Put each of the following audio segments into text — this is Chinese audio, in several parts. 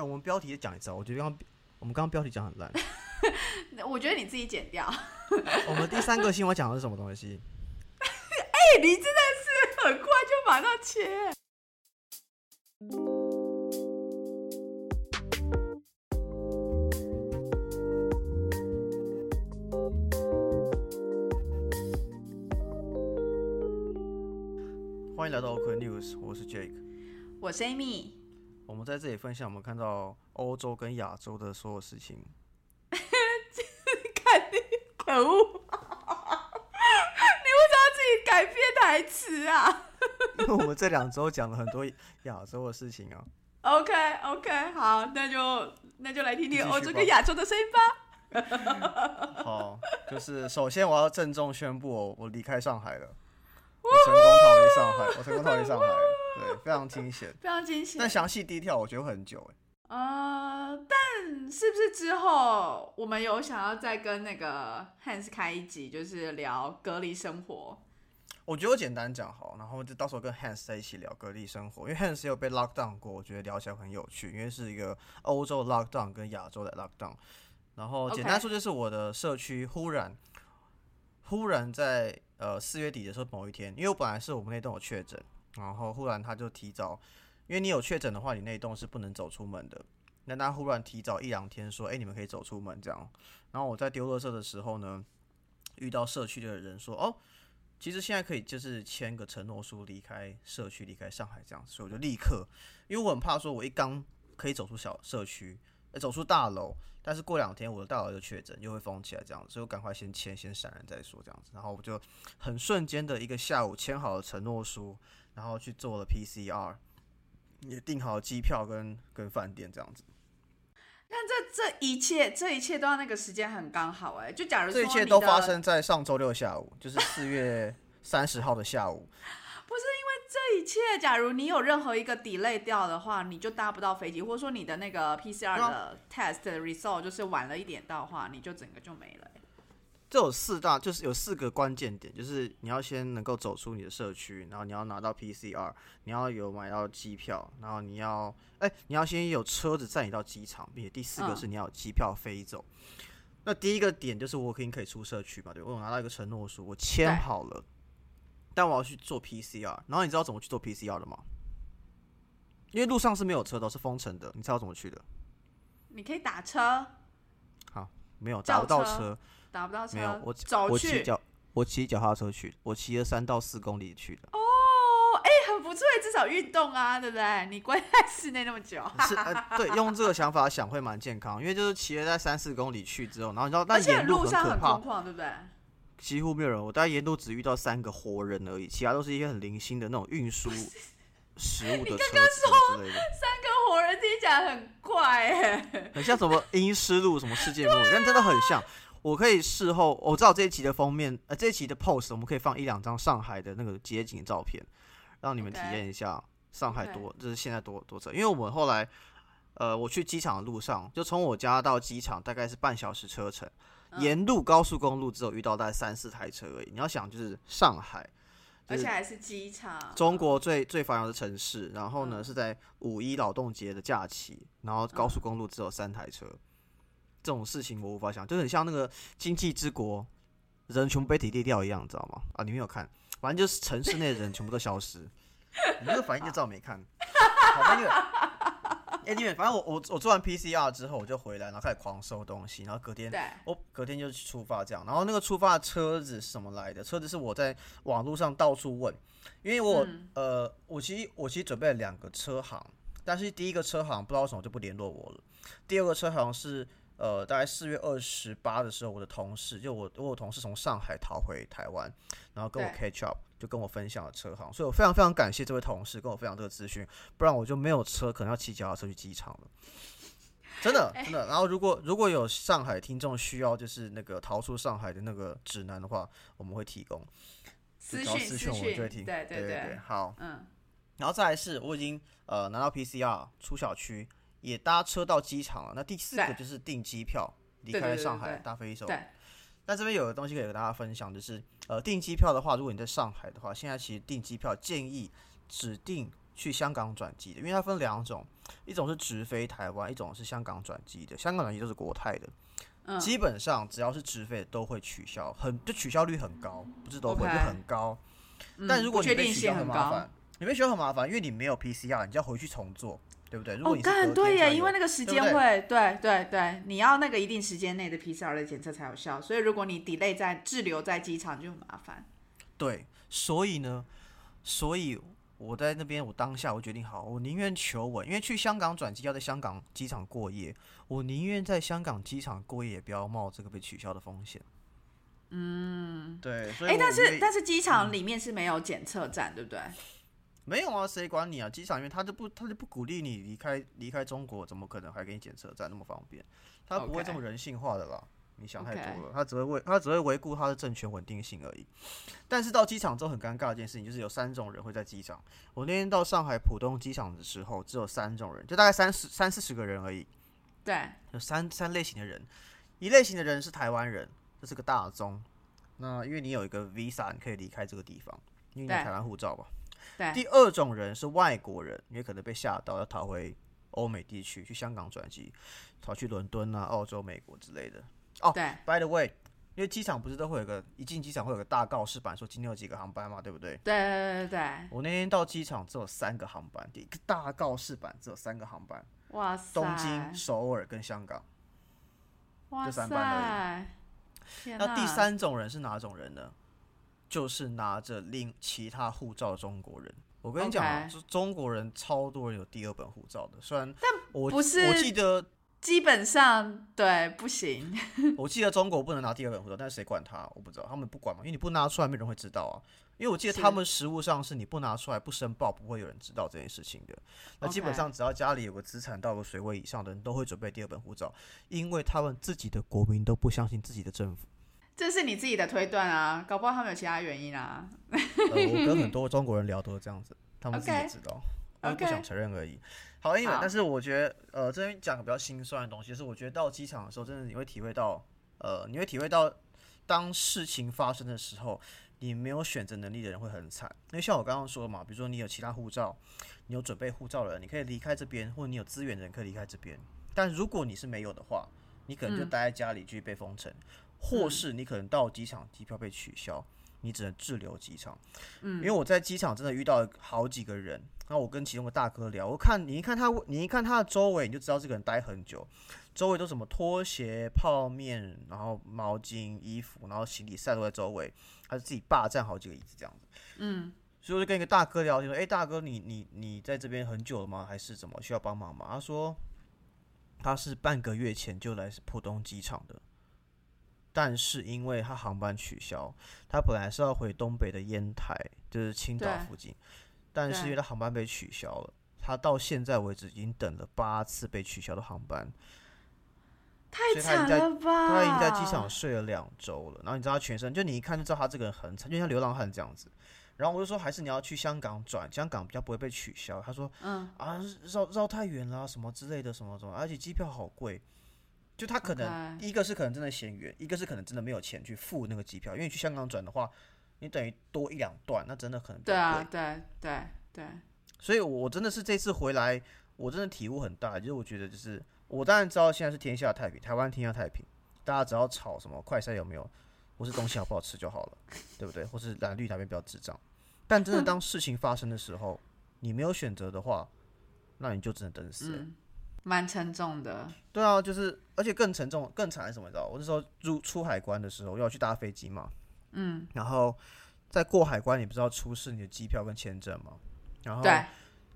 哎，我们标题讲一次，我觉得刚我们刚刚标题讲很烂。我觉得你自己剪掉。我们第三个新闻讲的是什么东西？哎，你真的是很快就马上切。欢迎来到 OK News，我是 Jake，我是 Amy。我们在这里分享我们看到欧洲跟亚洲的所有事情。看你可恶！你为什么要自己改编台词啊？因为我们这两周讲了很多亚洲的事情啊。OK OK，好，那就那就来听听欧洲跟亚洲的声音吧。好，就是首先我要郑重宣布，我我离开上海了。我成功逃离上海，我成功逃离上海，对，非常惊险，非常惊险。但详细低调，我觉得会很久哎。呃，但是不是之后我们有想要再跟那个 Hans 开一集，就是聊隔离生活？我觉得我简单讲好，然后就到时候跟 Hans 在一起聊隔离生活，因为 Hans 有被 lock down 过，我觉得聊起来很有趣，因为是一个欧洲 lock down 跟亚洲的 lock down。然后简单说就是我的社区忽然忽然在。呃，四月底的时候某一天，因为我本来是我们那栋有确诊，然后忽然他就提早，因为你有确诊的话，你那一栋是不能走出门的。那他忽然提早一两天说，哎，你们可以走出门这样。然后我在丢垃圾的时候呢，遇到社区的人说，哦，其实现在可以就是签个承诺书离开社区，离开上海这样。所以我就立刻，因为我很怕说，我一刚可以走出小社区。走出大楼，但是过两天我的大楼又确诊，又会封起来这样，所以我赶快先签，先闪人再说这样子。然后我就很瞬间的一个下午签好了承诺书，然后去做了 PCR，也订好机票跟跟饭店这样子。那这这一切，这一切都要那个时间很刚好哎，就假如这一切都发生在上周六下午，就是四 月三十号的下午。不是因为这一切，假如你有任何一个 delay 掉的话，你就搭不到飞机，或者说你的那个 PCR 的 test result 就是晚了一点到的话，你就整个就没了。这有四大，就是有四个关键点，就是你要先能够走出你的社区，然后你要拿到 PCR，你要有买到机票，然后你要，哎，你要先有车子载你到机场，并且第四个是你要有机票飞走。那第一个点就是我可以可以出社区嘛？对，我拿到一个承诺书，我签好了。但我要去做 PCR，然后你知道怎么去做 PCR 的吗？因为路上是没有车的，是封城的，你知道怎么去的？你可以打车。好，没有打不到车，打不到车。没有，我走去脚，我骑脚踏车去，我骑了三到四公里去的。哦，哎，很不错，至少运动啊，对不对？你关在 室内那么久，是呃，对，用这个想法想会蛮健康，因为就是骑了在三四公里去之后，然后你知道那沿路很可怕，对不对？几乎没有人，我大概沿路只遇到三个活人而已，其他都是一些很零星的那种运输 食物的车之类的。三个活人听起来很怪，哎，很像什么阴湿路什么世界末日，但真的很像。我可以事后，我知道这一期的封面，呃，这一期的 post 我们可以放一两张上海的那个街景照片，让你们体验一下上海多，就是现在多多车。因为我们后来，呃，我去机场的路上，就从我家到机场大概是半小时车程。沿路高速公路只有遇到大概三四台车而已。你要想，就是上海，而且还是机场，中国最最繁荣的城市。然后呢，是在五一劳动节的假期，然后高速公路只有三台车，这种事情我无法想，就很像那个经济之国，人全部被体力掉一样，你知道吗？啊，你没有看，反正就是城市内的人全部都消失，你这个反应就知道没看。好，因为。哎，因为反正我我我做完 PCR 之后，我就回来，然后开始狂收东西，然后隔天我隔天就出发这样。然后那个出发的车子是什么来的？车子是我在网络上到处问，因为我呃，我其实我其实准备了两个车行，但是第一个车行不知道为什么就不联络我了。第二个车行是呃，大概四月二十八的时候，我的同事就我我有同事从上海逃回台湾，然后跟我 catch up。就跟我分享了车行，所以我非常非常感谢这位同事跟我分享这个资讯，不然我就没有车，可能要骑脚踏车去机场了。真的 真的。然后如果如果有上海听众需要就是那个逃出上海的那个指南的话，我们会提供。私讯私讯我就会听。对对对，好。嗯。然后再来是，我已经呃拿到 PCR 出小区，也搭车到机场了。那第四个就是订机票离开上海搭飞机走。那这边有个东西可以跟大家分享，就是呃订机票的话，如果你在上海的话，现在其实订机票建议指定去香港转机的，因为它分两种，一种是直飞台湾，一种是香港转机的。香港转机都是国泰的，嗯基本上只要是直飞都会取消，很就取消率很高，不是都会就很高。嗯但如果你被取消很麻烦。，你被取消很麻烦，因为你没有 PCR，你就要回去重做，对不对？如果哦，你是隔干对耶，因为那个时间对对会，对对对，你要那个一定时间内的 PCR 的检测才有效，所以如果你 delay 在滞留在机场就很麻烦。对，所以呢，所以我在那边，我当下我决定好，我宁愿求稳，因为去香港转机要在香港机场过夜，我宁愿在香港机场过夜，也不要冒这个被取消的风险。嗯，对，哎，但是但是机场里面是没有检测站，对不对？没有啊，谁管你啊？机场因为他就不他就不鼓励你离开离开中国，怎么可能还给你检测站那么方便？他不会这么人性化的啦。你想太多了他只会为他只会维护他的政权稳定性而已。但是到机场之后很尴尬的一件事情就是有三种人会在机场。我那天到上海浦东机场的时候，只有三种人，就大概三十三四十个人而已，对，有三三类型的人。一类型的人是台湾人，这是个大宗。那因为你有一个 visa，你可以离开这个地方，因为你有台湾护照吧。对第二种人是外国人，因为可能被吓到，要逃回欧美地区，去香港转机，逃去伦敦啊、澳洲、美国之类的。哦对，By the way，因为机场不是都会有个一进机场会有个大告示板，说今天有几个航班嘛，对不对？对对对对，我那天到机场只有三个航班，一个大告示板只有三个航班，哇塞，东京、首尔跟香港。哇这三班而塞，天那第，三种人是哪种人呢？就是拿着另其他护照的中国人。我跟你讲啊 OK 中中国人超多人有第二本护照的，虽然但我不是我记得基本上对不行，我记得中国不能拿第二本护照，但是谁管他？我不知道，他们不管嘛，因为你不拿出来，没人会知道啊。因为我记得他们实物上是你不拿出来不申报，不会有人知道这件事情的。那基本上只要家里有个资产到个水位以上的人，都会准备第二本护照，因为他们自己的国民都不相信自己的政府。这是你自己的推断啊，搞不好他们有其他原因啊。呃，我跟很多中国人聊都是这样子，他们自己也知道，他们不想承认而已。好，anyway，但是我觉得，呃，这边讲个比较心酸的东西，就是我觉得到机场的时候，真的你会体会到，呃，你会体会到，当事情发生的时候，你没有选择能力的人会很惨。因为像我刚刚说的嘛，比如说你有其他护照，你有准备护照的人，你可以离开这边，或者你有资源的人可以离开这边。但如果你是没有的话，你可能就嗯待在家里继续被封城，或是你可能到机场机票被取消，你只能滞留机场。嗯因为我在机场真的遇到好几个人，然后我跟其中个大哥聊，我看你一看他，你一看他的周围，你就知道这个人待很久，周围都什么拖鞋、泡面，然后毛巾、衣服，然后行李散落在周围，他就自己霸占好几个椅子这样子。嗯，所以我就跟一个大哥聊天说：“哎、大哥，你你你在这边很久了吗？还是怎么需要帮忙吗？”他说他是半个月前就来浦东机场的，但是因为他航班取消，他本来是要回东北的烟台，就是青岛附近，但是因为他航班被取消了，他到现在为止已经等了八次被取消的航班，太所以他已经在惨了吧？他已经在机场睡了两周了，然后你知道他全身，就你一看就知道他这个人很惨，就像流浪汉这样子。然后我就说，还是你要去香港转，香港比较不会被取消。他说嗯，啊，绕绕太远了啊、什么之类的，什么什么，而且机票好贵。就他可能一个是可能真的嫌远，一个是可能真的没有钱去付那个机票，因为你去香港转的话，你等于多一两段，那真的可能对啊，贵。对对对，所以我真的是这次回来，我真的体悟很大，就是我觉得就是我当然知道现在是天下太平，台湾天下太平，大家只要炒什么快筛有没有，或是东西好不好吃就好了，对不对？或是蓝绿哪边比较智障。但真的当事情发生的时候，你没有选择的话，那你就只能等死、嗯，蛮沉重的。对啊，就是而且更沉重、更惨是什么？你知道？我那时候入出海关的时候要去搭飞机嘛，嗯，然后在过海关，你不是要出示你的机票跟签证吗？然后对，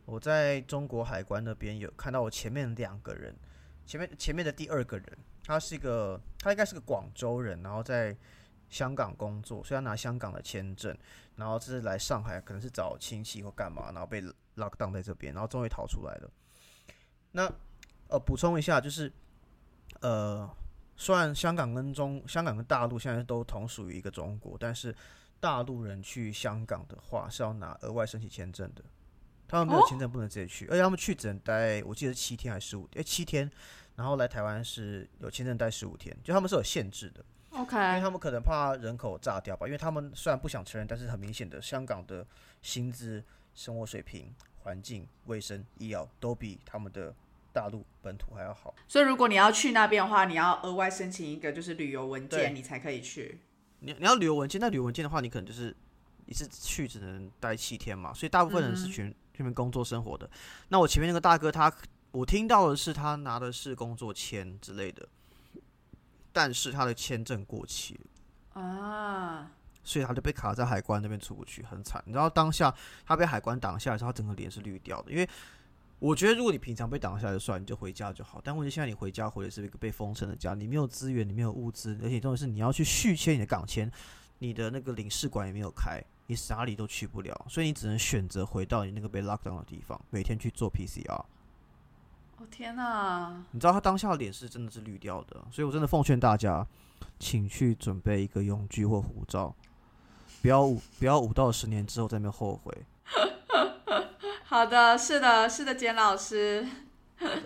我在中国海关那边有看到我前面两个人，前面前面的第二个人，他是一个他应该是个广州人，然后在香港工作，所以他拿香港的签证，然后这是来上海可能是找亲戚或干嘛，然后被 lock down 在这边，然后终于逃出来了。那呃补充一下，就是呃虽然香港跟中香港跟大陆现在都同属于一个中国，但是大陆人去香港的话是要拿额外申请签证的。他们没有哦签证不能直接去，而且他们去只能待，我记得是七天还是十五？哎，七天，然后来台湾是有签证待十五天，就他们是有限制的，因为他们可能怕人口炸掉吧，因为他们虽然不想承认，但是很明显的，香港的薪资、生活水平、环境、卫生、医疗都比他们的大陆本土还要好。所以如果你要去那边的话，你要额外申请一个就是旅游文件，你才可以去。你你要旅游文件，那旅游文件的话，你可能就是一次去只能待七天嘛，所以大部分人是去那边工作生活的。那我前面那个大哥他，我听到的是他拿的是工作签之类的，但是他的签证过期了。啊，所以他就被卡在海关那边出不去，很惨。你知道当下他被海关挡下来的时候，他整个脸是绿掉的。因为我觉得，如果你平常被挡下来就算，你就回家就好。但问题现在你回家回的是一个被封城的家，你没有资源，你没有物资，而且重点是你要去续签你的港签，你的那个领事馆也没有开，你哪里都去不了，所以你只能选择回到你那个被 lock down 的地方，每天去做 PCR。哦天哪！你知道他当下的脸是真的是绿掉的，所以我真的奉劝大家，请去准备一个永居或护照，不要五不要五到十年之后在那边后悔。好的，是的，是的，简老师，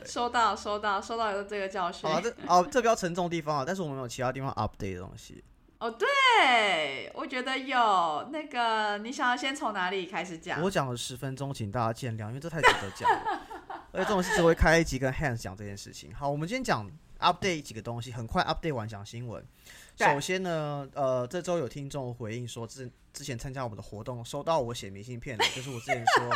收到，收到，收到有这个教训。好啊，这哦这比较沉重的地方啊，但是我们有其他地方 update 的东西。哦，对，我觉得有那个，你想要先从哪里开始讲？我讲了十分钟，请大家见谅，因为这太值得讲了。而且这种事只会开一集跟 Hans 讲这件事情。好，我们今天讲 update 几个东西，很快 update 完讲新闻。首先呢，呃，这周有听众回应说，之之前参加我们的活动，收到我写明信片的，就是我之前说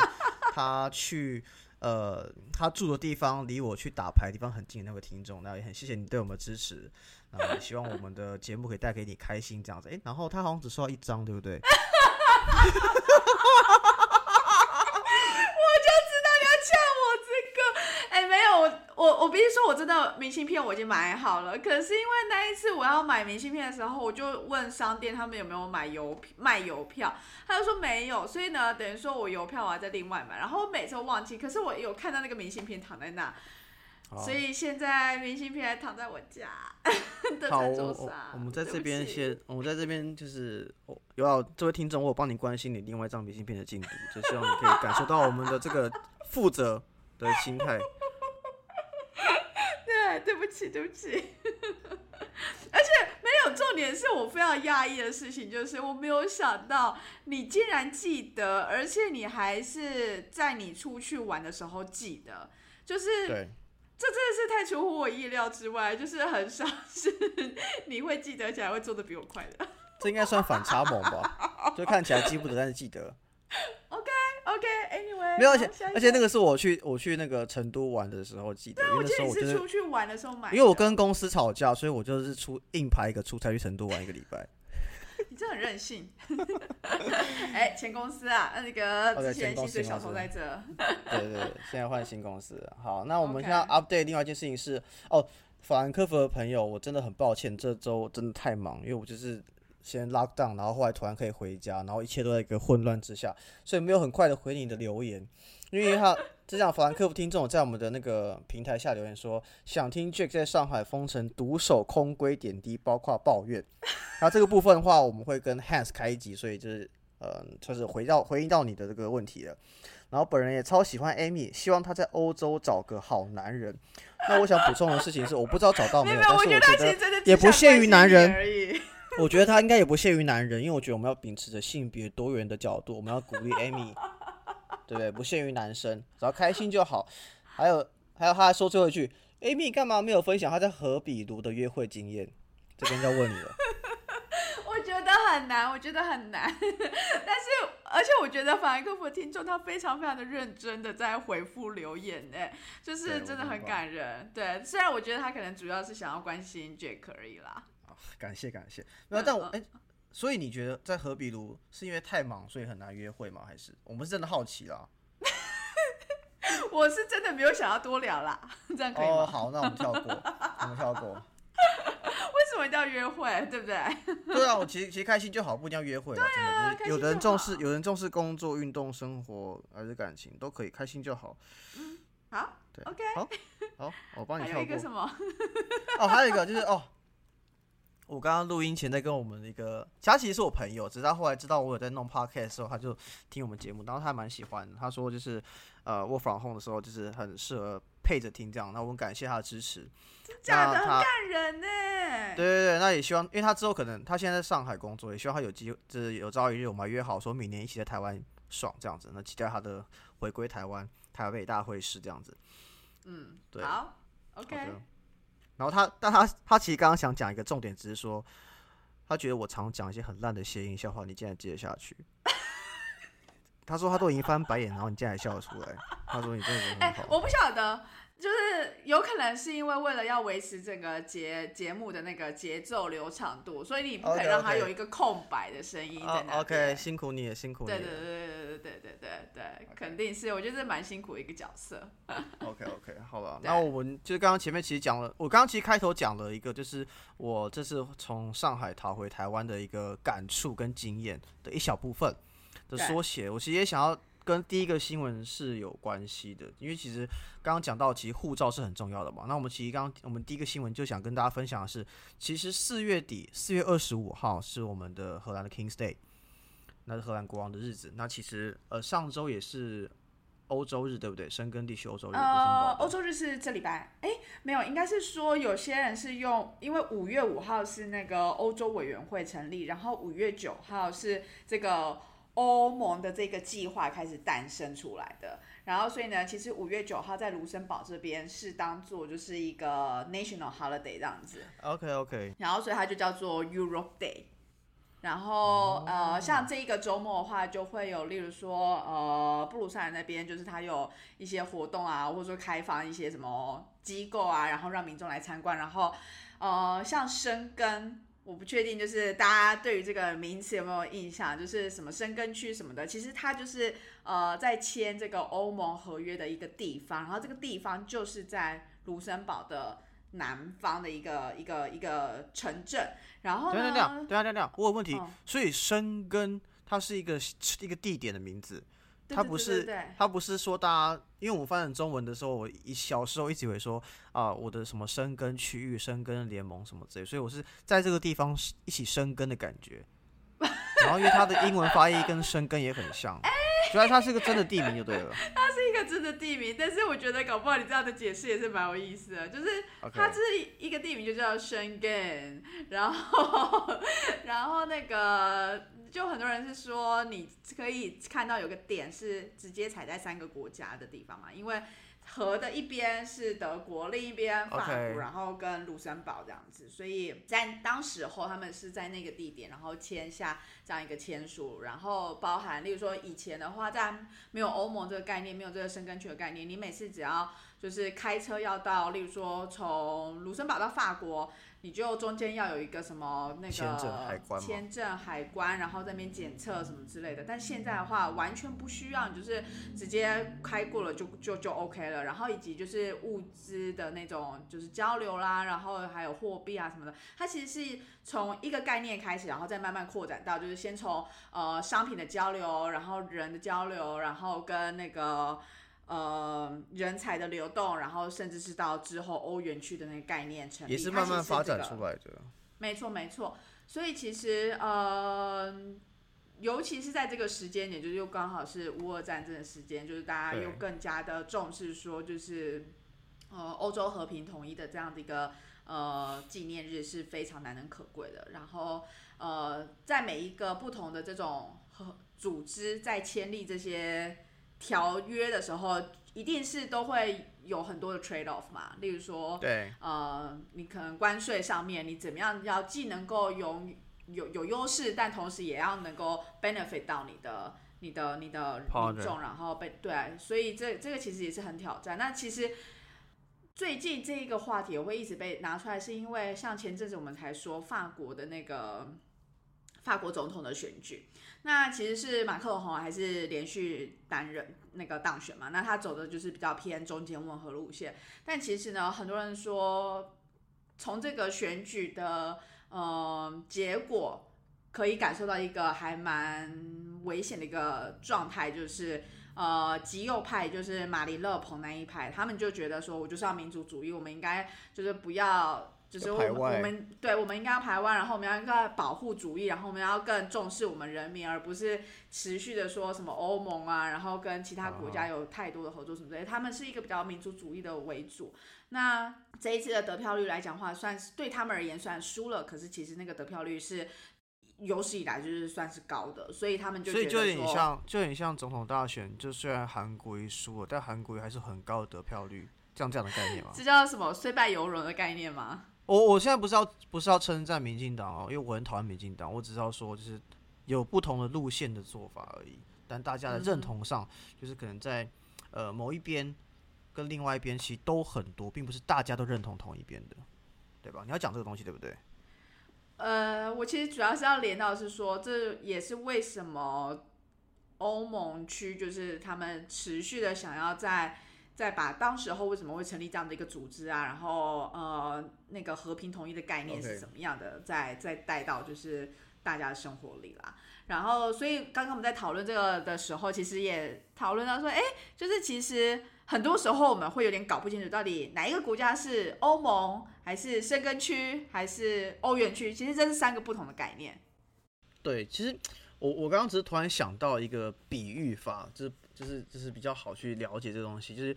他去呃 他住的地方离我去打牌的地方很近的那位听众，那也很谢谢你对我们的支持，然后也希望我们的节目可以带给你开心这样子。诶，然后他好像只收到一张，对不对？呛我这个，哎，没有，我我我必须说，我真的明信片我已经买好了。可是因为那一次我要买明信片的时候，我就问商店他们有没有买邮卖邮票，他就说没有，所以呢，等于说我邮票我要再另外买。然后我每次都忘记，可是我有看到那个明信片躺在那，好所以现在明信片还躺在我家 的桌上。我们在这边先，我们在这边就是，有要这位听众，我有帮你关心你另外一张明信片的进度，就希望你可以感受到我们的这个负责的心态。对，不起，对不起。而且没有重点是我非常讶异的事情，就是我没有想到你竟然记得，而且你还是在你出去玩的时候记得，就是对，这真的是太出乎我意料之外，就是很少是你会记得起来会做的比我快的。这应该算反差萌吧？就看起来记不得，但是记得。没有，而且而且那个是我去我去那个成都玩的时候记得，因为我那时候我就是出去玩的时候买，因为我跟公司吵架，所以我就是出硬排一个出差去成都玩一个礼拜。你真的很任性。哎，前公司啊，那个前前公薪水小司公司偷在这。对对对，现在换新公司。好，那我们现在 update 另外一件事情是，哦，法兰克福的朋友，我真的很抱歉，这周真的太忙，因为我就是先 lock down，然后后来突然可以回家，然后一切都在一个混乱之下，所以没有很快的回你的留言，因为他就这样，法兰克福听众在我们的那个平台下留言说，想听 Jack 在上海封城独守空闺点滴，包括抱怨。那这个部分的话，我们会跟 Hans 开一集，所以就是呃，就是回到回应到你的这个问题了。然后本人也超喜欢 Amy，希望她在欧洲找个好男人。那我想补充的事情是，我不知道找到没有，但是我我觉得也不限于男人而已。我觉得他应该也不限于男人，因为我觉得我们要秉持着性别多元的角度，我们要鼓励 Amy，对不对？不限于男生，只要开心就好。还有还有，他还说最后一句，Amy 干嘛没有分享他在荷比卢的约会经验？这边要问你了。我觉得很难，我觉得很难。但是，而且我觉得法兰克福的听众他非常非常的认真的在回复留言，呢，就是真的很感人。对，虽然我觉得他可能主要是想要关心 Jack 而已啦。感谢感谢。没有，但我哎、所以你觉得在荷比卢是因为太忙所以很难约会吗？还是我们是真的好奇啦？我是真的没有想要多聊啦，这样可以哦，吗？好，那我们跳过，我们跳过。为什么一定要约会，对不对？对啊，我其实其实开心就好，不一定要约会啦。真的，就是有的人重视，好有人重视工作、运动、生活还是感情，都可以，开心就好。好对，OK。好，好，我帮你还有跳过。一个什么？哦，还有一个就是哦，我刚刚录音前在跟我们的一个，他其实是我朋友，只是他后来知道我有在弄 podcast 的时候，他就听我们节目，然后他还蛮喜欢的。他说就是呃，work from home 的时候，就是很适合配着听这样。那我们感谢他的支持。真的，很感人呢。对对对，那也希望，因为他之后可能他现在在上海工作，也希望他有机会，就是有朝一日我们约好说明年一起在台湾爽这样子。那期待他的回归台湾台北大会师这样子。嗯，对好，OK，然后他，但他他其实刚刚想讲一个重点，只是说他觉得我常讲一些很烂的谐音笑话，你竟然接得下去。他说他都已经翻白眼，然后你竟然还笑得出来。他说你真的人哎、很好。我不晓得，就是有可能是因为为了要维持整个节节目的那个节奏流畅度，所以你不可以让它有一个空白的声音。，OK，辛苦你也，辛苦你对对对了。对对对对对对，肯定是，我觉得这蛮辛苦的一个角色。OK OK，好了，那我们就是刚刚前面其实讲了，我刚刚其实开头讲了一个，就是我这次从上海逃回台湾的一个感触跟经验的一小部分的缩写。我其实也想要跟第一个新闻是有关系的，因为其实刚刚讲到，其实护照是很重要的嘛。那我们其实刚刚我们第一个新闻就想跟大家分享的是，其实四月底四月二十五号是我们的荷兰的 King's Day，那是荷兰国王的日子。那其实呃上周也是欧洲日，对不对？申根地区欧洲日，呃欧洲日是这礼拜，哎，没有，应该是说有些人是用，因为五月五号是那个欧洲委员会成立，然后五月九号是这个欧盟的这个计划开始诞生出来的。然后所以呢，其实五月九号在卢森堡这边是当做就是一个 national holiday 这样子。OK OK，然后所以它就叫做 Europe Day。然后、呃，像这一个周末的话，就会有，例如说，呃，布鲁塞尔那边就是它有一些活动啊，或者说开放一些什么机构啊，然后让民众来参观。然后，呃，像深耕，我不确定，就是大家对于这个名词有没有印象？就是什么深根区什么的，其实它就是呃在签这个欧盟合约的一个地方，然后这个地方就是在卢森堡的南方的一个一个一个城镇。然后等一下等一下呢，等等我有问题。哦所以深根它是一个一个地点的名字，它不是它不是说大家，因为我们翻成中文的时候，我一小时候一直以为说啊、我的什么生根区域、生根联盟什么之类，所以我是在这个地方一起生根的感觉。然后因为它的英文发音跟生根也很像，主要它是个真的地名就对了。它是一个真的地名，但是我觉得搞不好你这样的解释也是蛮有意思的，就是它是一个地名就叫 Schengen，然后 然后那个就很多人是说你可以看到有个点是直接踩在三个国家的地方嘛，因为河的一边是德国，另一边法国然后跟卢森堡这样子，所以在当时候他们是在那个地点，然后签下这样一个签署，然后包含例如说以前的话，在没有欧盟这个概念，没有这个深根区的概念，你每次只要就是开车要到，例如说从卢森堡到法国，你就中间要有一个什么那个签证海关签证海关，然后在那边检测什么之类的。但现在的话，完全不需要，你就是直接开过了就就就 OK 了。然后以及就是物资的那种就是交流啦，然后还有货币啊什么的，它其实是从一个概念开始，然后再慢慢扩展到就是先从呃商品的交流，然后人的交流，然后跟那个。呃，人才的流动，然后甚至是到之后欧元区的那个概念成立，也是慢慢发展出来的。没错，没错。所以其实呃，尤其是在这个时间点，就是又刚好是乌俄战争的时间，就是大家又更加的重视说，就是呃欧洲和平统一的这样的一个呃纪念日是非常难能可贵的。然后呃，在每一个不同的这种和组织在签立这些条约的时候，一定是都会有很多的 trade off 嘛，例如说。对，呃，你可能关税上面你怎么样要既能够有有有优势，但同时也要能够 benefit 到你的你的你的民众，然后被对，所以这这个其实也是很挑战。那其实最近这一个话题我会一直被拿出来，是因为像前阵子我们才说法国的那个法国总统的选举，那其实是马克龙还是连续担任那个当选嘛？那他走的就是比较偏中间温和路线，但其实呢，很多人说从这个选举的呃结果。可以感受到一个还蛮危险的一个状态，就是呃极右派，就是马林勒彭那一派，他们就觉得说，我就是要民族主义，我们应该就是不要。就是我们对，我们应该要排湾，然后我们要应该保护主义，然后我们要更重视我们人民，而不是持续的说什么欧盟啊，然后跟其他国家有太多的合作什么之类的。他们是一个比较民族主义的为主。那这一次的得票率来讲的话，算是对他们而言虽然输了，可是其实那个得票率是有史以来就是算是高的，所以他们就所以就有点像，就有点像总统大选，就虽然韩国瑜输了，但韩国瑜还是很高的得票率，这样这样的概念吗？这叫什么虽败犹荣的概念吗？我我现在不是要不是要称赞民进党哦，因为我很讨厌民进党，我只是要说就是有不同的路线的做法而已，但大家的认同上，就是可能在呃某一边跟另外一边其实都很多，并不是大家都认同同一边的，对吧？你要讲这个东西对不对？呃，我其实主要是要连到是说，这也是为什么欧盟区就是他们持续的想要在在把当时候为什么会成立这样的一个组织啊，然后呃那个和平统一的概念是怎么样的，再再带到就是大家的生活里啦。然后，所以刚刚我们在讨论这个的时候，其实也讨论到说，哎，就是其实很多时候我们会有点搞不清楚，到底哪一个国家是欧盟，还是申根区，还是欧元区？其实这是三个不同的概念。对，其实我我刚刚只是突然想到一个比喻法，就是就是就是比较好去了解这东西，就是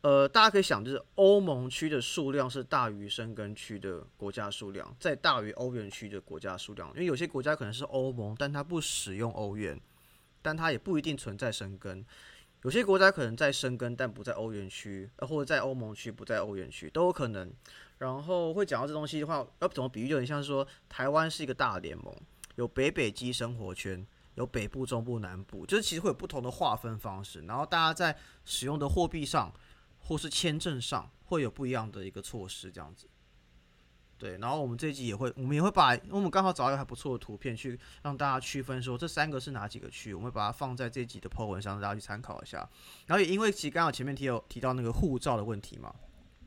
呃，大家可以想，就是欧盟区的数量是大于申根区的国家数量，再大于欧元区的国家数量，因为有些国家可能是欧盟，但它不使用欧元，但它也不一定存在申根。有些国家可能在生根，但不在欧元区，或者在欧盟区，不在欧元区，都有可能。然后会讲到这东西的话，要怎么比喻，就很像说，台湾是一个大联盟，有北北基生活圈，有北部、中部、南部，就是其实会有不同的划分方式。然后大家在使用的货币上，或是签证上，会有不一样的一个措施，这样子。对，然后我们这一集也会，我们也会把，我们刚好找到一个还不错的图片，去让大家区分说这三个是哪几个区，我们会把它放在这一集的 po 文上，让大家去参考一下。然后也因为其实刚好前面提有提到那个护照的问题嘛，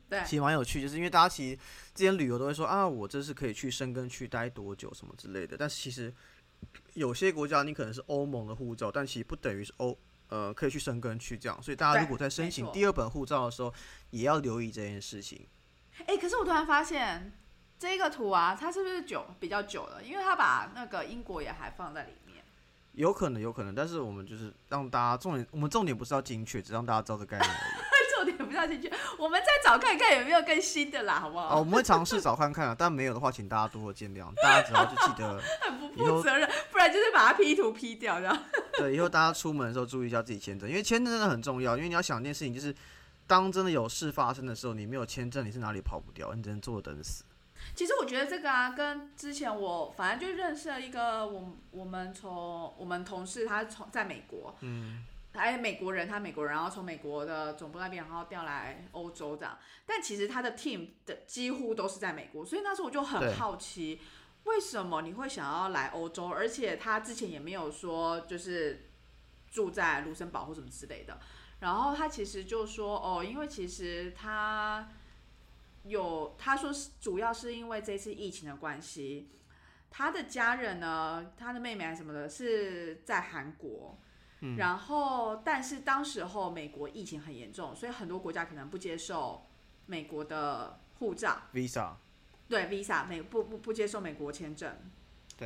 对，其实蛮有趣，就是因为大家其实之前旅游都会说啊，我这是可以去深根区待多久什么之类的，但是其实有些国家你可能是欧盟的护照，但其实不等于是欧呃可以去生根去这样，所以大家如果在申请第二本护照的时候，也要留意这件事情。哎、可是我突然发现这个图啊，它是不是久比较久了？因为它把那个英国也还放在里面。有可能，有可能，但是我们就是让大家重点，我们重点不是要精确，只让大家知道这概念而已。重点不要进去，我们再找看看有没有更新的啦，好不好？哦，我们会尝试找看看啊，但没有的话，请大家多多见谅。大家只要就记得，很不负责任，不然就是把它 P 图 P 掉，这样。对，以后大家出门的时候注意一下自己签证，因为签证真的很重要。因为你要想一件事情，就是当真的有事发生的时候，你没有签证，你是哪里跑不掉，你只能坐着等死。其实我觉得这个啊，跟之前我反正就认识了一个我我们从我们同事，他从在美国，嗯，他美国人，他美国人，然后从美国的总部那边，然后调来欧洲这样。但其实他的 team 的几乎都是在美国，所以那时候我就很好奇，为什么你会想要来欧洲？而且他之前也没有说就是住在卢森堡或什么之类的。然后他其实就说，哦，因为其实他有他说是主要是因为这次疫情的关系，他的家人呢，他的妹妹啊什么的，是在韩国。然后，但是当时候美国疫情很严重，所以很多国家可能不接受美国的护照，Visa，对 Visa 美不不不接受美国签证，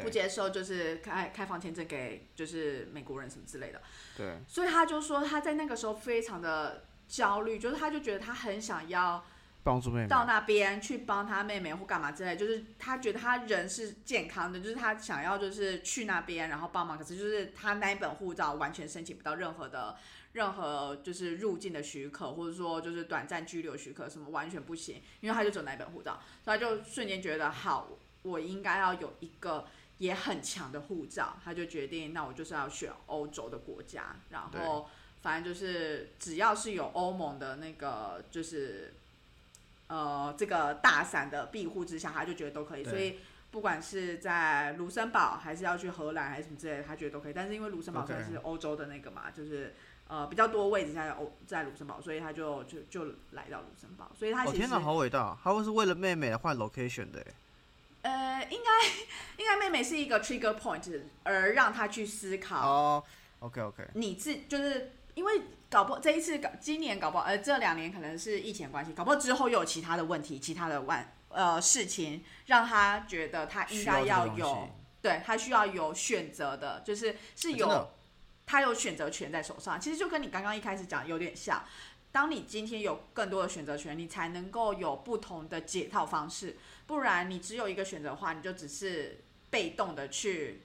不接受就是开开放签证给就是美国人什么之类的。对，所以他就说他在那个时候非常的焦虑，就是他就觉得他很想要帮助妹妹。到那边去帮他妹妹或干嘛之类，就是他觉得他人是健康的，就是他想要就是去那边然后帮忙，可是就是他那一本护照完全申请不到任何的任何就是入境的许可，或者说就是短暂居留许可什么完全不行，因为他就只有那一本护照，所以他就瞬间觉得好，我应该要有一个。也很强的护照，他就决定，那我就是要选欧洲的国家，然后反正就是只要是有欧盟的那个就是呃这个大伞的庇护之下，他就觉得都可以。所以不管是在卢森堡，还是要去荷兰，还是什么之类的，他觉得都可以。但是因为卢森堡算是欧洲的那个嘛，就是呃比较多位置在欧在卢森堡，所以他就就就来到卢森堡。所以他其实、哦天哪，好伟大！他会是为了妹妹来换 location 的欸，呃应该应该妹妹是一个 trigger point，而让他去思考。哦，OK OK，你自就是因为搞不好这一次搞今年搞不好呃这两年可能是疫情关系，搞不好之后又有其他的问题、其他的万呃事情，让他觉得他应该要有西对他需要有选择的，就是是有、欸他有选择权在手上。其实就跟你刚刚一开始讲有点像。当你今天有更多的选择权，你才能够有不同的解套方式。不然你只有一个选择的话，你就只是被动的去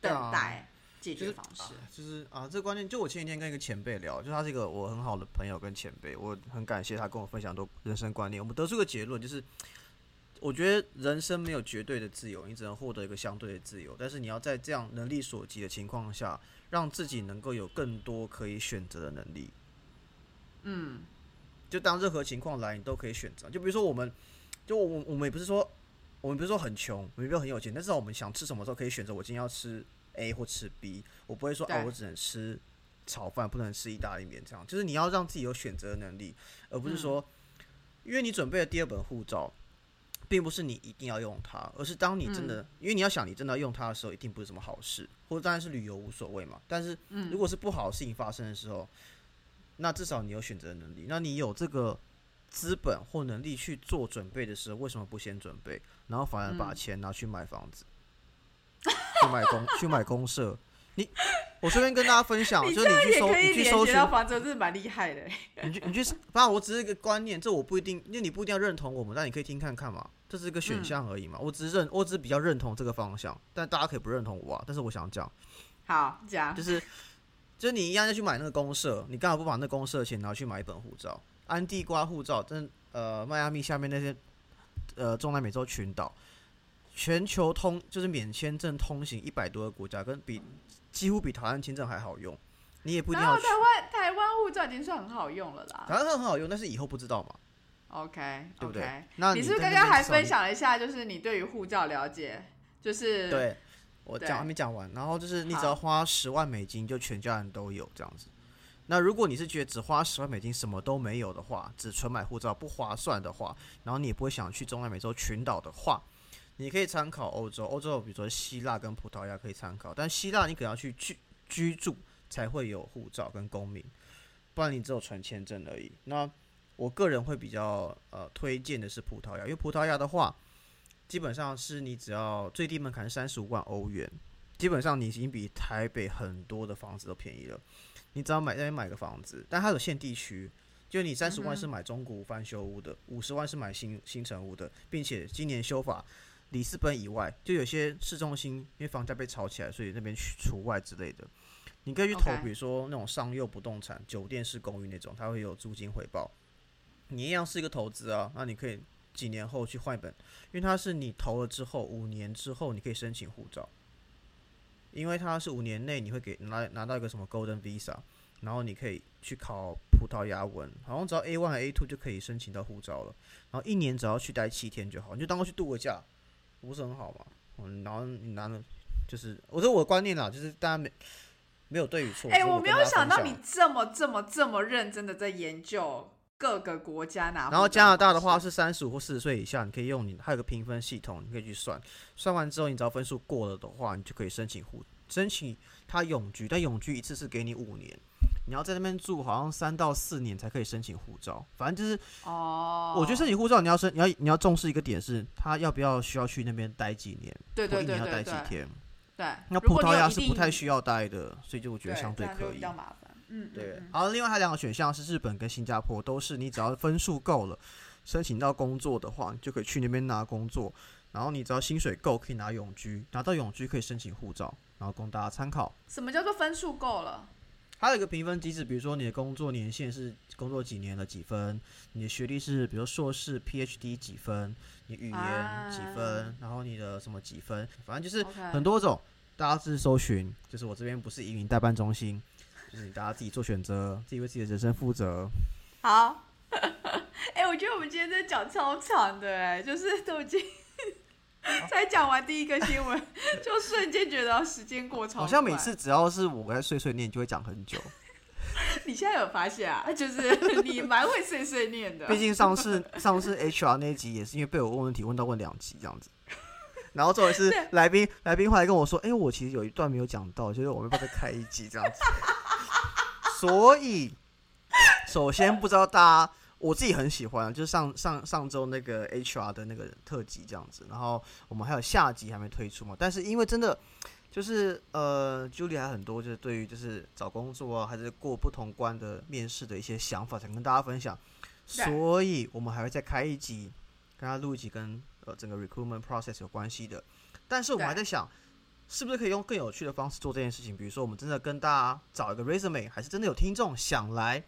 等待解决方式。就是啊，这个观念，就我前几天跟一个前辈聊，就他是一个我很好的朋友跟前辈，我很感谢他跟我分享很多人生观念。我们得出个结论，就是我觉得人生没有绝对的自由，你只能获得一个相对的自由，但是你要在这样能力所及的情况下，让自己能够有更多可以选择的能力。嗯，就当任何情况来，你都可以选择。就比如说我们，就我我们也不是说我们不是说很穷，我们不是很有钱，但是我们想吃什么时候可以选择。我今天要吃 A 或吃 B，我不会说哦，我只能吃炒饭，不能吃意大利面这样。就是你要让自己有选择能力，而不是说，因为你准备了第二本护照，并不是你一定要用它，而是当你真的，因为你要想你真的要用它的时候，一定不是什么好事，或者当然是旅游无所谓嘛。但是如果是不好的事情发生的时候，那至少你有选择能力，那你有这个资本或能力去做准备的时候，为什么不先准备，然后反而把钱拿去买房子，去买公去买公社？你我随便跟大家分享，就是你去搜，你去搜寻房子，是蛮厉害的。你去你去，反正我只是一个观念，这我不一定，因为你不一定要认同我们，但你可以听看看嘛，这是一个选项而已嘛。我只是认，我只是比较认同这个方向，但大家可以不认同我啊。但是我想讲，好讲，就是。就是你一样要去买那个公社，你干嘛不把那公社的钱拿去买一本护照？安地瓜护照，真呃，迈阿密下面那些呃中南美洲群岛，全球通就是免签证通行一百多个国家，跟比几乎比台湾签证还好用。你也不一定要。台湾台湾护照已经算很好用了啦。台湾很好用，但是以后不知道嘛。OK，对不对？那你是不是刚刚还分享了一下，就是你对于护照了解，就是对。我讲还没讲完，然后就是你只要花十万美金，就全家人都有这样子。那如果你是觉得只花十万美金什么都没有的话，只纯买护照不划算的话，然后你也不会想去中南美洲群岛的话，你可以参考欧洲。欧洲比如说希腊跟葡萄牙可以参考，但希腊你可能要去居居住才会有护照跟公民，不然你只有纯签证而已。那我个人会比较呃推荐的是葡萄牙，因为葡萄牙的话。基本上是你只要最低门槛三十五万欧元，基本上你已经比台北很多的房子都便宜了。你只要买那边买个房子，但它有限地区，就你三十万是买中古翻修屋的，五十万是买新新城屋的，并且今年修法，里斯本以外就有些市中心因为房价被炒起来，所以那边去除外之类的。你可以去投，比如说那种商用不动产、酒店式公寓那种，它会有租金回报。你一样是一个投资啊，那你可以。几年后去换一本，因为它是你投了之后五年之后你可以申请护照，因为它是五年内你会给拿拿到一个什么 Golden Visa，然后你可以去考葡萄牙文，好像只要 A one A two 就可以申请到护照了，然后一年只要去待七天就好，你就当过去度个假，不是很好嘛？嗯，然后你拿了，就是我说我的观念啦，就是大家没没有对与错。哎，我没有想到你这么这么这么认真的在研究。各个国家拿，然后加拿大的话是三十五或四十岁以下，你可以用你，还有个评分系统，你可以去算，算完之后你只要分数过了的话，你就可以申请户，申请他永居，但永居一次是给你五年，你要在那边住好像三到四年才可以申请护照，反正就是哦，我觉得申请护照你要申，你要你要重视一个点是，他要不要需要去那边待几年，对对对对，一年要待几天，对，那葡萄牙是不太需要待的，所以就我觉得相对可以。比较麻烦嗯，对，好，另外还有两个选项是日本跟新加坡，都是你只要分数够了，申请到工作的话，你就可以去那边拿工作，然后你只要薪水够，可以拿永居，拿到永居可以申请护照，然后供大家参考。什么叫做分数够了？还有一个评分机制，比如说你的工作年限是工作几年了几分，你的学历是比如硕士、PhD 几分，你语言几分，然后你的什么几分，反正就是很多种，大家自己搜寻，就是我这边不是移民代办中心。就是大家自己做选择，自己为自己的人生负责。好，哎，我觉得我们今天在讲超长的，哎，就是都已经 才讲完第一个新闻，就瞬间觉得时间过长。好像每次只要是我在碎碎念，就会讲很久。你现在有发现啊？就是你蛮会碎碎念的。毕竟上次上次 HR 那集也是因为被我问问题问到问两集这样子。然后作为是来宾，来宾后来跟我说：“哎，我其实有一段没有讲到，就是我们要再开一集这样子。”所以，首先不知道大家，我自己很喜欢，就是上上上周那个 HR 的那个特辑这样子，然后我们还有下集还没推出嘛。但是因为真的就是呃，Julie 还很多，就是对于就是找工作啊，还是过不同关的面试的一些想法，想跟大家分享。所以我们还会再开一集，跟他录一集跟呃整个 recruitment process 有关系的。但是我们还在想，是不是可以用更有趣的方式做这件事情？比如说，我们真的跟大家找一个 resume，还是真的有听众想来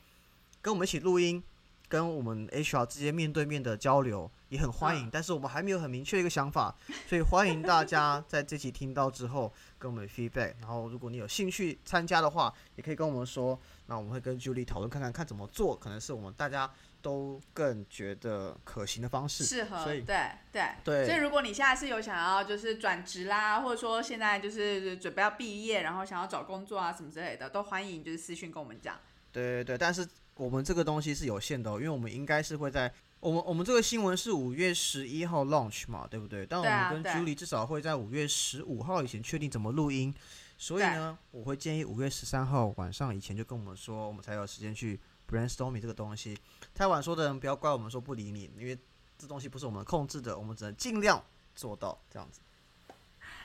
跟我们一起录音，跟我们 HR 之间面对面的交流，也很欢迎。嗯但是我们还没有很明确的一个想法，所以欢迎大家 在这期听到之后跟我们 feedback。然后，如果你有兴趣参加的话，也可以跟我们说。那我们会跟 Julie 讨论看看，看怎么做，可能是我们大家都更觉得可行的方式。适合，所以对对对所以如果你现在是有想要就是转职啦，或者说现在就是准备要毕业，然后想要找工作啊什么之类的，都欢迎就是私讯跟我们讲。对对对，但是我们这个东西是有限的、哦，因为我们应该是会在我们我们这个新闻是五月十一号 launch 嘛，对不对？但我们跟对 Julie 至少会在五月十五号以前确定怎么录音，所以呢，我会建议五月十三号晚上以前就跟我们说，我们才有时间去 brainstorming 这个东西。太晚说的人不要怪我们说不理你，因为这东西不是我们控制的，我们只能尽量做到这样子。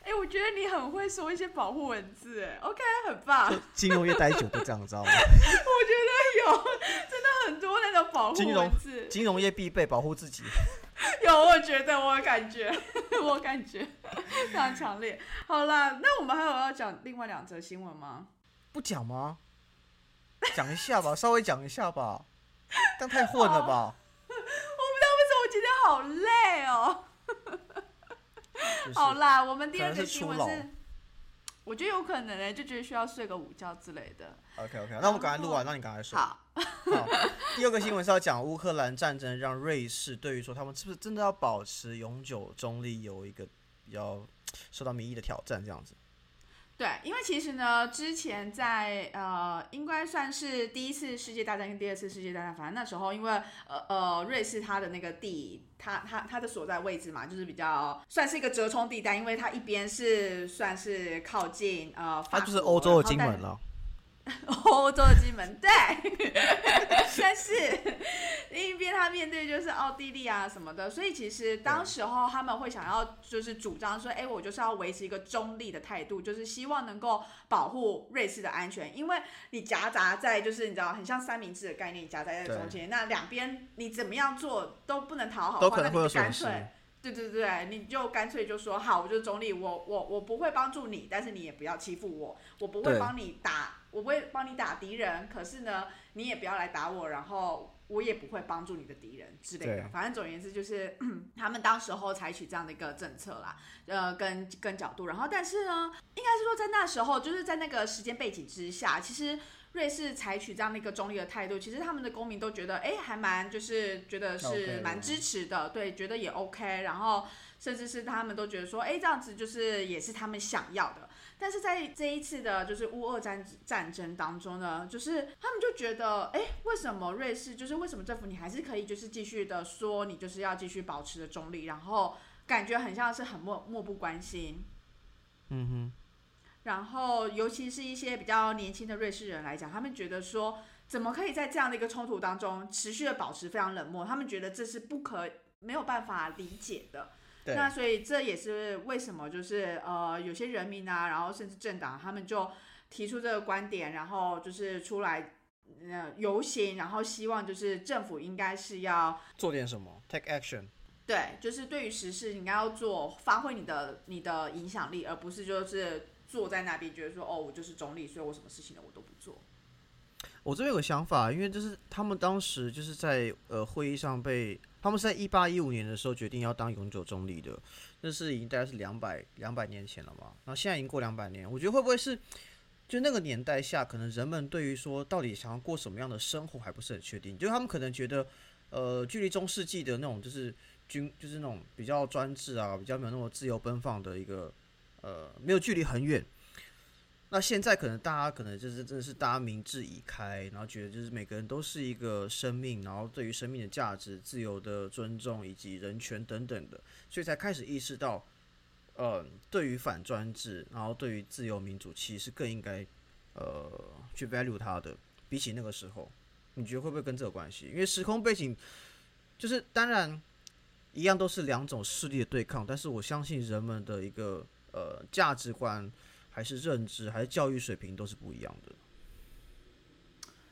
哎、我觉得你很会说一些保护文字，哎，OK，很棒。金融业待久就这样，知道吗？有，真的很多那种保护文字。金融业必备，保护自己。有，我觉得，我有感觉，我有感觉非常强烈。好啦，那我们还有要讲另外两则新闻吗？不讲吗？讲一下吧，稍微讲一下吧，这样太混了吧？我不知道为什么我今天好累哦？就是好啦，我们第二个新闻是，我觉得有可能呢、就觉得需要睡个午觉之类的。OK OK，那我们赶快录完，让你赶快说。好，好，第二个新闻是要讲乌克兰战争让瑞士对于说他们是不是真的要保持永久中立有一个比较受到民意的挑战，这样子。对，因为其实呢，之前在呃，应该算是第一次世界大战跟第二次世界大战，反正那时候因为呃呃，瑞士它的那个地，它它它的所在位置嘛，就是比较算是一个折冲地带，因为它一边是算是靠近呃，它法就是欧洲的然后但金门了。欧洲的金门，对，但是另一边他面对就是奥地利啊什么的，所以其实当时候他们会想要就是主张说，哎，我就是要维持一个中立的态度，就是希望能够保护瑞士的安全，因为你夹杂在就是你知道很像三明治的概念夹在在中间，那两边你怎么样做都不能讨好的话，都可能那你就会有损失。干脆。对对对，你就干脆就说好，我就是中立，我我我不会帮助你，但是你也不要欺负我，我不会帮你打，我不会帮你打敌人，可是呢，你也不要来打我，然后我也不会帮助你的敌人之类的。反正总而言之，就是 他们当时候采取这样的一个政策啦，呃，跟跟角度，然后但是呢，应该是说在那时候，就是在那个时间背景之下，其实。瑞士采取这样的一个中立的态度，其实他们的公民都觉得，哎，还蛮就是觉得是蛮支持的，对，觉得也 OK，然后甚至是他们都觉得说，哎，这样子就是也是他们想要的。但是在这一次的，就是乌俄战战争当中呢，就是他们就觉得，哎，为什么瑞士，就是为什么政府你还是可以就是继续的说你就是要继续保持的中立，然后感觉很像是很漠漠不关心。嗯哼，然后，尤其是一些比较年轻的瑞士人来讲，他们觉得说，怎么可以在这样的一个冲突当中持续的保持非常冷漠？他们觉得这是不可没有办法理解的。对，那所以这也是为什么就是呃有些人民啊，然后甚至政党，他们就提出这个观点，然后就是出来呃游行，然后希望就是政府应该是要做点什么，take action。对，就是对于时事，你应该要做发挥你的你的影响力，而不是就是坐在那边觉得说哦，我就是总理，所以我什么事情呢我都不做。我这边有个想法，因为就是他们当时就是在呃会议上被，他们是在一八一五年的时候决定要当永久中立的，那是已经大概是两百两百年前了嘛，然后现在已经过两百年，我觉得会不会是就那个年代下，可能人们对于说到底想要过什么样的生活还不是很确定，就他们可能觉得呃距离中世纪的那种就是军就是那种比较专制啊，比较没有那么自由奔放的一个呃没有距离很远。那现在可能大家可能就是真的是大家明智已开，然后觉得就是每个人都是一个生命，然后对于生命的价值、自由的尊重以及人权等等的，所以才开始意识到，呃，对于反专制，然后对于自由民主，其实更应该呃去 value 它的，比起那个时候，你觉得会不会跟这个关系？因为时空背景就是当然一样都是两种势力的对抗，但是我相信人们的一个呃价值观。还是认知，还是教育水平都是不一样的。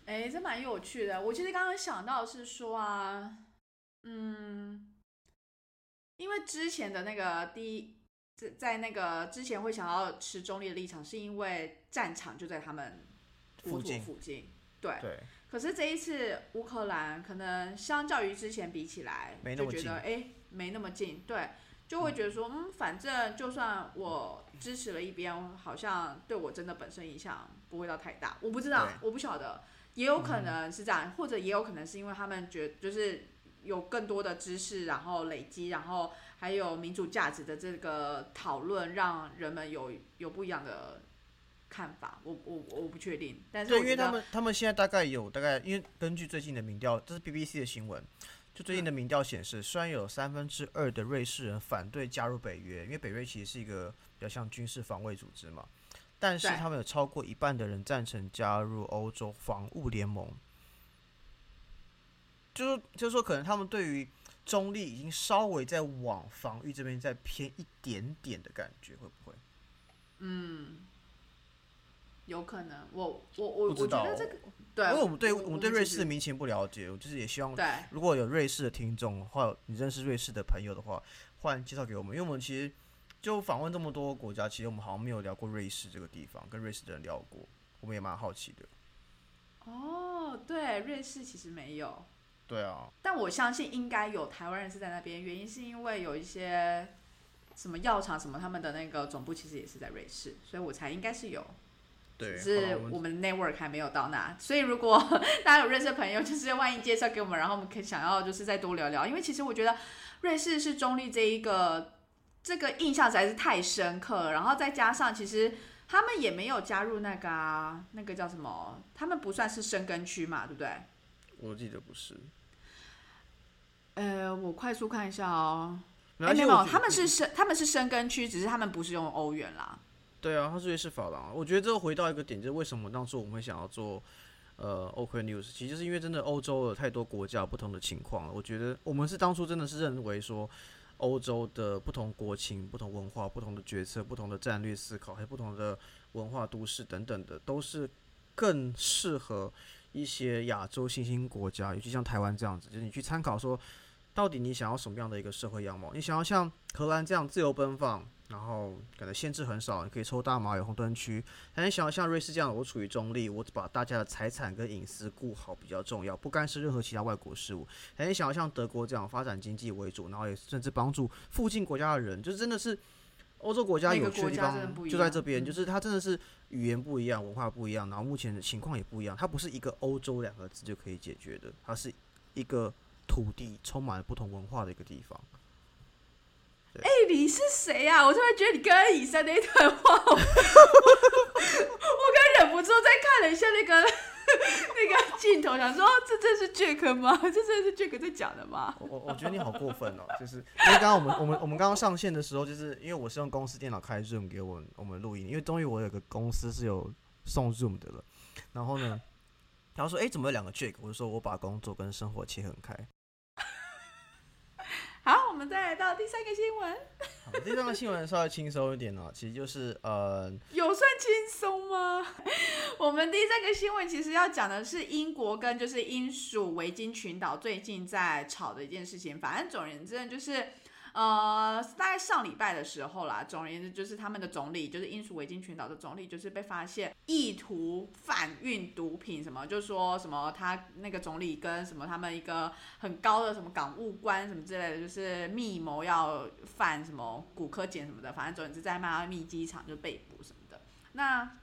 哎，这蛮有趣的。我其实刚刚想到是说啊，嗯，因为之前的那个第一在在那个之前会想要持中立的立场，是因为战场就在他们附近附近。对。对，可是这一次乌克兰可能相较于之前比起来，就觉得哎没那么近，对，就会觉得说嗯，反正就算我支持了一边，好像对我真的本身影响不会到太大。我不知道，我不晓得，也有可能是这样，或者也有可能是因为他们觉就是有更多的知识，然后累积，然后还有民主价值的这个讨论，让人们有有不一样的看法。我我我不确定，但是对，因为他们他们现在大概有大概，因为根据最近的民调，这是 BBC 的新闻，就最近的民调显示，虽然有三分之二的瑞士人反对加入北约，因为北约其实是一个比较像军事防卫组织嘛，但是他们有超过一半的人赞成加入欧洲防务联盟，就是就是说，可能他们对于中立已经稍微在往防御这边再偏一点点的感觉，会不会？有可能，我我我我觉得这个对，因为我们对我我们对瑞士的民情不了解，我就是也希望对如果有瑞士的听众，或你认识瑞士的朋友的话，欢迎介绍给我们，因为我们其实就访问这么多国家，其实我们好像没有聊过瑞士这个地方，跟瑞士的人聊过，我们也蛮好奇的。哦，对，瑞士其实没有，对啊，但我相信应该有台湾人是在那边，原因是因为有一些什么药厂什么，他们的那个总部其实也是在瑞士，所以我才应该是有，对，只是我们的 network 还没有到那，所以如果 大家有认识的朋友，就是 万一介绍给我们，然后我们可以想要就是再多聊聊，因为其实我觉得瑞士是中立这一个这个印象实在是太深刻了，然后再加上其实他们也没有加入那个啊，那个叫什么，他们不算是生根区嘛，对不对？我记得不是，呃，我快速看一下哦。没有，他们是生他们是生根区，只是他们不是用欧元啦。对啊，它是瑞士法郎。我觉得这个回到一个点，就是为什么当初我们会想要做呃 OK News，其实是因为真的欧洲有太多国家不同的情况了。我觉得我们是当初真的是认为说，欧洲的不同国情、不同文化、不同的决策、不同的战略思考，还有不同的文化都市等等的，都是更适合一些亚洲新兴国家，尤其像台湾这样子，就是你去参考说。到底你想要什么样的一个社会样貌？你想要像荷兰这样自由奔放，然后可能限制很少，你可以抽大麻有红灯区，还是想要像瑞士这样，我处于中立，我只把大家的财产跟隐私顾好比较重要，不干涉任何其他外国事务。还是想要像德国这样发展经济为主，然后也甚至帮助附近国家的人，就真的是欧洲国家有趣的地方就在这边，嗯就是它真的是语言不一样，文化不一样，然后目前的情况也不一样，它不是一个欧洲两个字就可以解决的，它是一个土地充满了不同文化的一个地方。哎、你是谁呀、我突然觉得你刚刚以上那一段话，我我刚忍不住再看了一下那个 那个镜头，想说这真是 Jack 吗？这真的是 Jack 在讲的吗？我我我觉得你好过分哦，就是因为刚刚我们我们我们刚刚上线的时候，就是因为我是用公司电脑开 Zoom 给我我们录音，因为终于我有个公司是有送 Zoom 的了，然后呢，然后说哎、诶怎么有两个 Jack？我就说我把工作跟生活切很开。好，我们再来到第三个新闻，好，这张的新闻稍微轻松一点哦，其实就是呃有算轻松吗？我们第三个新闻其实要讲的是英国跟就是英属维京群岛最近在吵的一件事情。反正总而言之就是。呃，大概上礼拜的时候啦，总而言之就是他们的总理，就是英属维京群岛的总理，就是被发现意图贩运毒品，什么就说什么他那个总理跟什么他们一个很高的什么港务官什么之类的，就是密谋要贩什么骨科碱什么的，反正总之在迈阿密机场就被捕什么的。那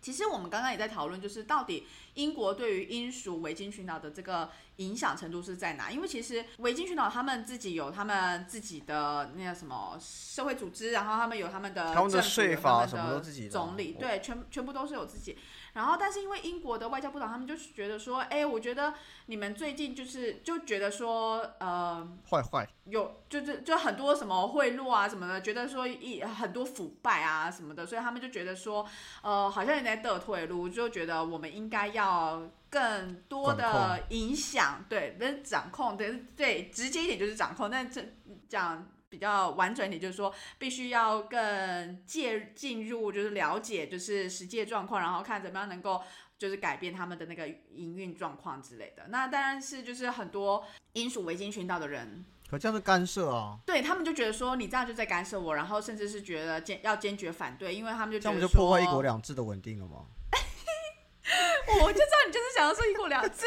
其实我们刚刚也在讨论，就是到底英国对于英属维京群岛的这个影响程度是在哪？因为其实维京群岛他们自己有他们自己的那个什么社会组织，然后他们有他们的他们的政府他们法什么的都自己的总理，哦对，全全部都是有自己。然后，但是因为英国的外交部长他们就是觉得说，哎，我觉得你们最近就是就觉得说，呃，坏坏，有就是就很多什么贿赂啊什么的，觉得说一很多腐败啊什么的，所以他们就觉得说，呃，好像有点在得退路，就觉得我们应该要更多的影响，对，不是掌控，对对，直接一点就是掌控，但这讲比较完整一点，就是说必须要更介进入，就是了解就是实际的状况，然后看怎么样能够。就是改变他们的那个营运状况之类的。那当然是就是很多英属维京群岛的人可这样是干涉啊，对他们就觉得说你这样就在干涉我，然后甚至是觉得坚要坚决反对，因为他们就这样不觉得就破坏一国说两制的稳定了吗？我就知道你就是想要说一国两制，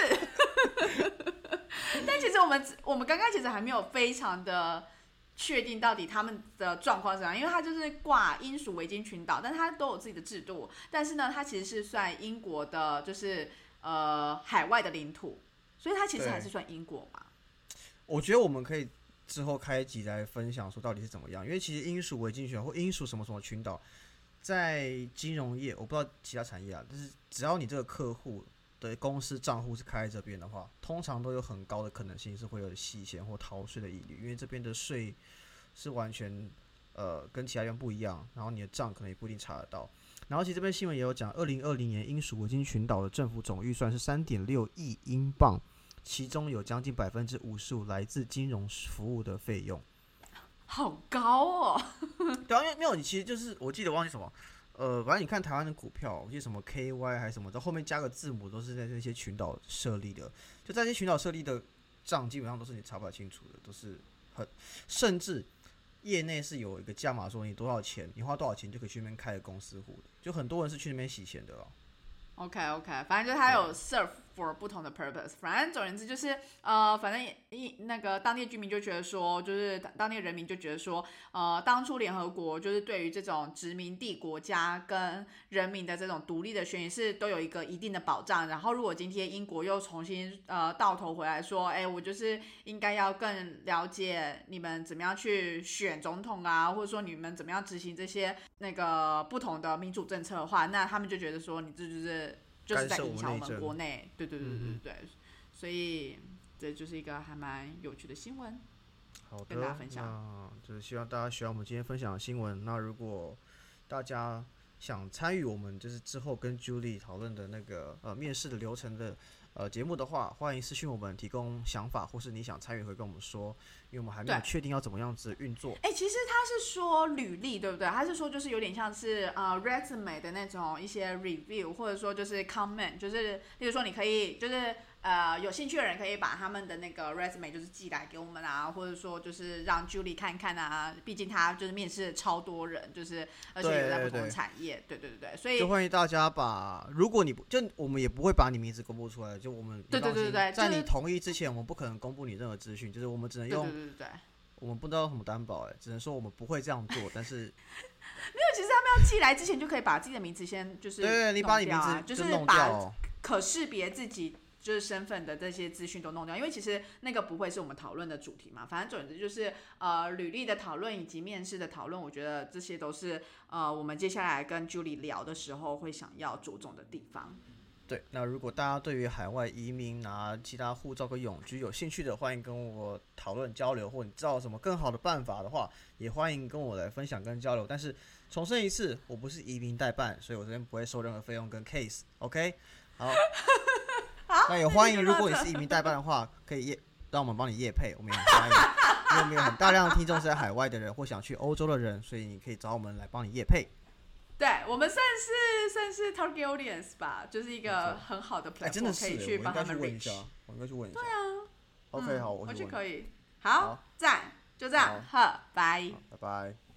但其实我们我们刚刚其实还没有非常的确定到底他们的状况是怎样，因为他就是挂英属维京群岛，但是他都有自己的制度，但是呢，它其实是算英国的，就是呃海外的领土，所以它其实还是算英国嘛。我觉得我们可以之后开一集来分享说到底是怎么样，因为其实英属维京群岛或英属什么什么群岛，在金融业我不知道其他产业啊，但是只要你这个客户的公司账户是开在这边的话，通常都有很高的可能性是会有洗钱或逃税的疑虑，因为这边的税是完全呃跟其他地方不一样，然后你的账可能也不一定查得到。然后其实这边新闻也有讲，二零二零年英属维京群岛的政府总预算是三点六亿英镑，其中有将近百分之五十五来自金融服务的费用。好高哦！对啊，因为没有你其实就是我记得忘记什么，呃，反正你看台湾的股票，我记得什么 KY 还是什么，在后面加个字母都是在这些群岛设立的，就在这些群岛设立的账基本上都是你查不太清楚的，都是很甚至业内是有一个价码说你多少钱，你花多少钱就可以去那边开个公司户的，就很多人是去那边洗钱的哦。OK OK，反正就他有 serve for 不同的 purpose。反正总而言之就是，呃，反正一那个当地居民就觉得说，就是当地人民就觉得说，呃，当初联合国就是对于这种殖民地国家跟人民的这种独立的权益是都有一个一定的保障。然后如果今天英国又重新呃到头回来说，哎，我就是应该要更了解你们怎么样去选总统啊，或者说你们怎么样执行这些那个不同的民主政策的话，那他们就觉得说，你这就是就是在我影响我们国内，对对对对嗯对对，所以这就是一个还蛮有趣的新闻。好的，跟大家分享那就是希望大家喜欢我们今天分享的新闻。那如果大家想参与我们就是之后跟 Julie 讨论的那个呃面试的流程的呃节目的话，欢迎私信我们提供想法，或是你想参与会跟我们说，因为我们还没有确定要怎么样子运作。哎、其实他是说履历，对不对？他是说就是有点像是呃 resume 的那种一些 review，或者说就是 comment，就是例如说你可以就是呃有兴趣的人可以把他们的那个 resume 就是寄来给我们啊，或者说就是让 Julie 看看啊，毕竟他就是面试超多人，就是而且有在不同产业，对对对对，所以就欢迎大家把，如果你不就我们也不会把你名字公布出来，就我们对对对对对在你同意之前，我们不可能公布你任何资讯，就是我们只能对对用对对对。我们不知道什么担保，哎，只能说我们不会这样做，但是没有，其实他们要寄来之前就可以把自己的名字先就是对对，你把你名字就是把哦。可识别自己就是身份的这些资讯都弄掉，因为其实那个不会是我们讨论的主题嘛。反正总之就是呃，履历的讨论以及面试的讨论，我觉得这些都是呃我们接下来跟 Julie 聊的时候会想要着重的地方。对，那如果大家对于海外移民拿其他护照跟永居有兴趣的，欢迎跟我讨论交流，或你知道什么更好的办法的话，也欢迎跟我来分享跟交流。但是重申一次，我不是移民代办，所以我这边不会收任何费用跟 case。OK，好，那也欢迎，如果你是移民代办的话，可以业让我们帮你业配，我们也很欢迎。因为我们有很大量的听众是在海外的人或想去欧洲的人，所以你可以找我们来帮你业配。对我们算是算是 target audience 吧，就是一个很好的哎、真的可以去去帮他们问一下 reach。，我应该去问一下。对啊。OK，好，我我去可以。好好，赞，就这样，呵，拜。好拜拜。